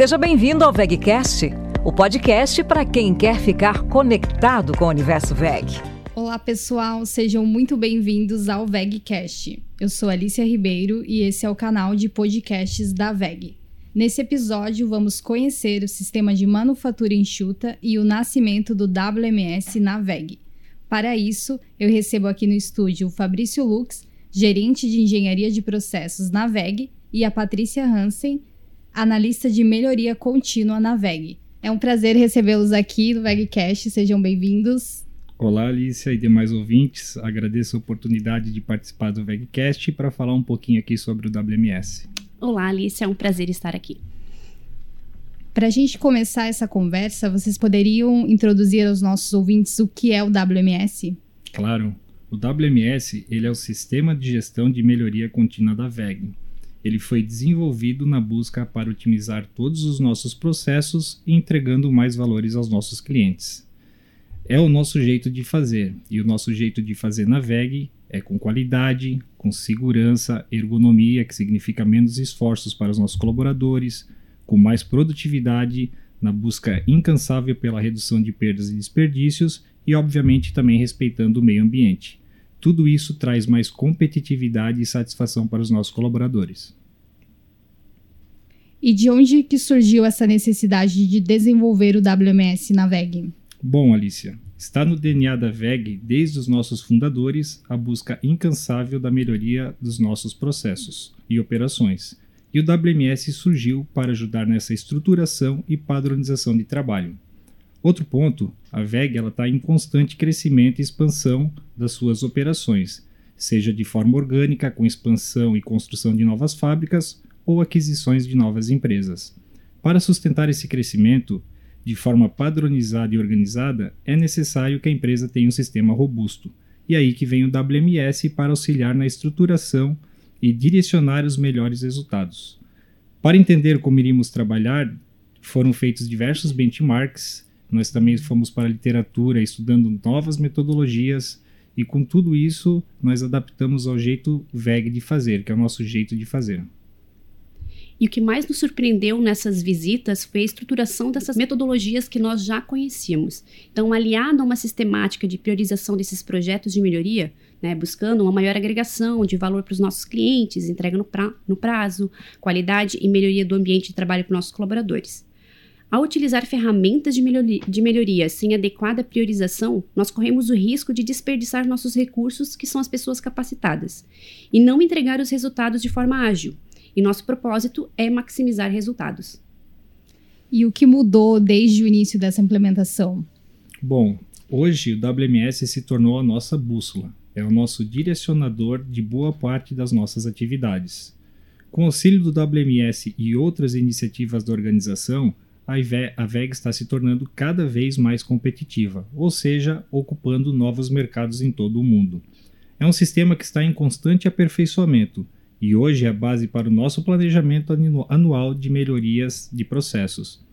Seja bem-vindo ao VegCast, o podcast para quem quer ficar conectado com o universo Veg. Olá, pessoal, sejam muito bem-vindos ao VegCast. Eu sou Alicia Ribeiro e esse é o canal de podcasts da Veg. Nesse episódio, vamos conhecer o sistema de manufatura enxuta e o nascimento do WMS na VEG. Para isso, eu recebo aqui no estúdio o Fabrício Lux, gerente de engenharia de processos na VEG, e a Patrícia Hansen, analista de melhoria contínua na VEG. É um prazer recebê-los aqui no VEGcast, sejam bem-vindos. Olá, Alicia e demais ouvintes. Agradeço a oportunidade de participar do VEGcast para falar um pouquinho aqui sobre o WMS. Olá, Alice, é um prazer estar aqui. Para a gente começar essa conversa, vocês poderiam introduzir aos nossos ouvintes o que é o WMS? Claro. O WMS ele é o Sistema de Gestão de Melhoria Contínua da VEG. Ele foi desenvolvido na busca para otimizar todos os nossos processos e entregando mais valores aos nossos clientes. É o nosso jeito de fazer, e o nosso jeito de fazer na VEG é com qualidade, com segurança, ergonomia, que significa menos esforços para os nossos colaboradores, com mais produtividade, na busca incansável pela redução de perdas e desperdícios e, obviamente, também respeitando o meio ambiente. Tudo isso traz mais competitividade e satisfação para os nossos colaboradores. E de onde que surgiu essa necessidade de desenvolver o WMS na VEG? Bom, Alicia, Está no DNA da VEG, desde os nossos fundadores, a busca incansável da melhoria dos nossos processos e operações. E o WMS surgiu para ajudar nessa estruturação e padronização de trabalho. Outro ponto, a VEG está em constante crescimento e expansão das suas operações, seja de forma orgânica, com expansão e construção de novas fábricas, ou aquisições de novas empresas. Para sustentar esse crescimento, de forma padronizada e organizada, é necessário que a empresa tenha um sistema robusto. E aí que vem o WMS para auxiliar na estruturação e direcionar os melhores resultados. Para entender como iríamos trabalhar, foram feitos diversos benchmarks. Nós também fomos para a literatura estudando novas metodologias e com tudo isso nós adaptamos ao jeito VEG de fazer, que é o nosso jeito de fazer. E o que mais nos surpreendeu nessas visitas foi a estruturação dessas metodologias que nós já conhecíamos. Então, aliado a uma sistemática de priorização desses projetos de melhoria, né, buscando uma maior agregação de valor para os nossos clientes, entrega no, pra, no prazo, qualidade e melhoria do ambiente de trabalho para os nossos colaboradores. Ao utilizar ferramentas de melhoria, de melhoria sem adequada priorização, nós corremos o risco de desperdiçar nossos recursos, que são as pessoas capacitadas, e não entregar os resultados de forma ágil e nosso propósito é maximizar resultados. E o que mudou desde o início dessa implementação? Bom, hoje o WMS se tornou a nossa bússola, é o nosso direcionador de boa parte das nossas atividades. Com o auxílio do WMS e outras iniciativas da organização, a VEG está se tornando cada vez mais competitiva, ou seja, ocupando novos mercados em todo o mundo. É um sistema que está em constante aperfeiçoamento e hoje é a base para o nosso planejamento anual de melhorias de processos.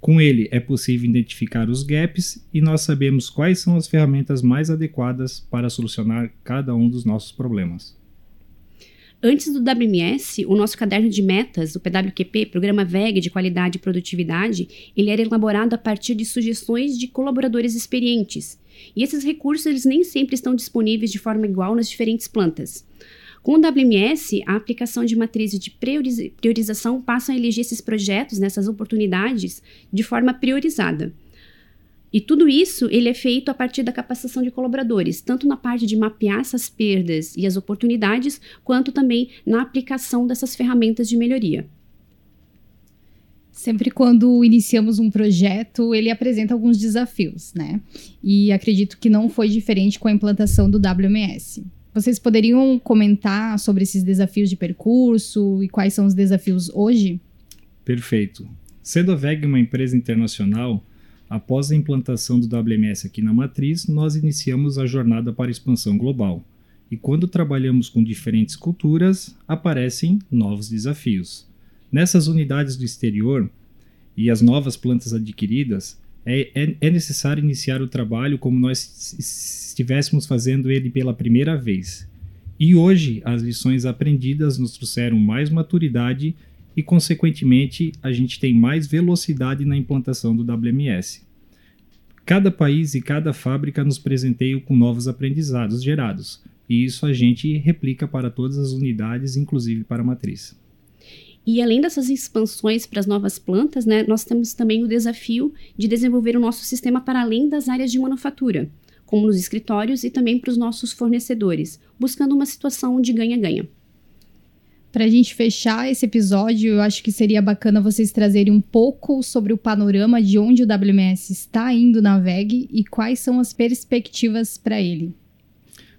Com ele é possível identificar os gaps e nós sabemos quais são as ferramentas mais adequadas para solucionar cada um dos nossos problemas. Antes do WMS, o nosso caderno de metas, o PWQP, Programa VEG de Qualidade e Produtividade, ele era elaborado a partir de sugestões de colaboradores experientes. E esses recursos eles nem sempre estão disponíveis de forma igual nas diferentes plantas. Com o WMS, a aplicação de matrizes de priorização passa a eleger esses projetos, nessas oportunidades, de forma priorizada. E tudo isso ele é feito a partir da capacitação de colaboradores, tanto na parte de mapear essas perdas e as oportunidades, quanto também na aplicação dessas ferramentas de melhoria. Sempre quando iniciamos um projeto, ele apresenta alguns desafios, né? E acredito que não foi diferente com a implantação do WMS. Vocês poderiam comentar sobre esses desafios de percurso e quais são os desafios hoje? Perfeito. Sendo a VEG uma empresa internacional, após a implantação do WMS aqui na matriz, nós iniciamos a jornada para a expansão global. E quando trabalhamos com diferentes culturas, aparecem novos desafios. Nessas unidades do exterior e as novas plantas adquiridas, é, é, é necessário iniciar o trabalho como nós estivéssemos fazendo ele pela primeira vez. E hoje as lições aprendidas nos trouxeram mais maturidade e consequentemente, a gente tem mais velocidade na implantação do WMS. Cada país e cada fábrica nos presenteia com novos aprendizados gerados, e isso a gente replica para todas as unidades, inclusive para a matriz. E além dessas expansões para as novas plantas, né, nós temos também o desafio de desenvolver o nosso sistema para além das áreas de manufatura, como nos escritórios e também para os nossos fornecedores, buscando uma situação de ganha-ganha. Para a gente fechar esse episódio, eu acho que seria bacana vocês trazerem um pouco sobre o panorama de onde o WMS está indo na VEG e quais são as perspectivas para ele.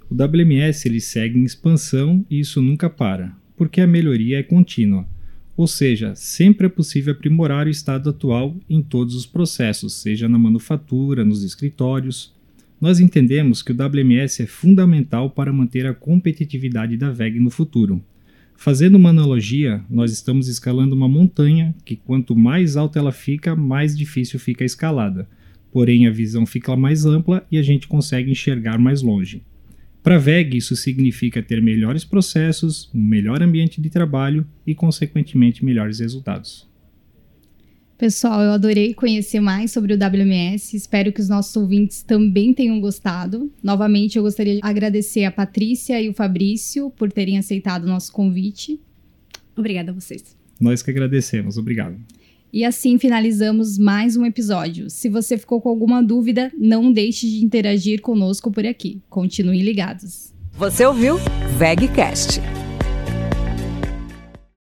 O WMS ele segue em expansão e isso nunca para, porque a melhoria é contínua. Ou seja, sempre é possível aprimorar o estado atual em todos os processos, seja na manufatura, nos escritórios. Nós entendemos que o WMS é fundamental para manter a competitividade da VEG no futuro. Fazendo uma analogia, nós estamos escalando uma montanha que quanto mais alta ela fica, mais difícil fica a escalada. Porém, a visão fica mais ampla e a gente consegue enxergar mais longe. Para VEG, isso significa ter melhores processos, um melhor ambiente de trabalho e, consequentemente, melhores resultados. Pessoal, eu adorei conhecer mais sobre o WMS. Espero que os nossos ouvintes também tenham gostado. Novamente, eu gostaria de agradecer a Patrícia e o Fabrício por terem aceitado o nosso convite. Obrigada a vocês. Nós que agradecemos. Obrigado. E assim finalizamos mais um episódio. Se você ficou com alguma dúvida, não deixe de interagir conosco por aqui. Continuem ligados. Você ouviu VegCast